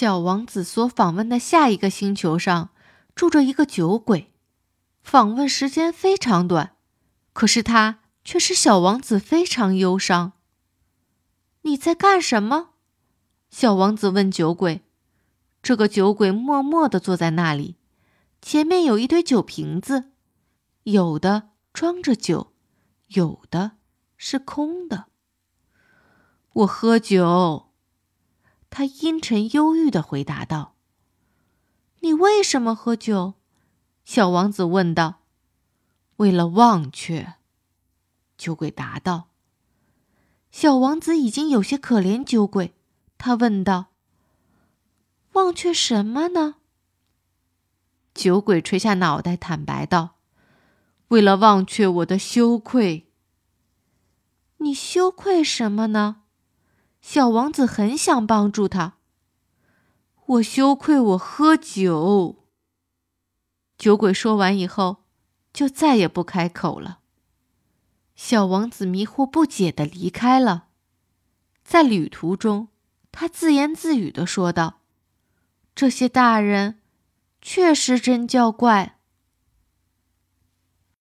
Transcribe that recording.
小王子所访问的下一个星球上，住着一个酒鬼。访问时间非常短，可是他却使小王子非常忧伤。你在干什么？小王子问酒鬼。这个酒鬼默默地坐在那里，前面有一堆酒瓶子，有的装着酒，有的是空的。我喝酒。他阴沉忧郁的回答道：“你为什么喝酒？”小王子问道。“为了忘却。”酒鬼答道。小王子已经有些可怜酒鬼，他问道：“忘却什么呢？”酒鬼垂下脑袋，坦白道：“为了忘却我的羞愧。”你羞愧什么呢？小王子很想帮助他。我羞愧，我喝酒。酒鬼说完以后，就再也不开口了。小王子迷惑不解的离开了。在旅途中，他自言自语的说道：“这些大人，确实真叫怪。”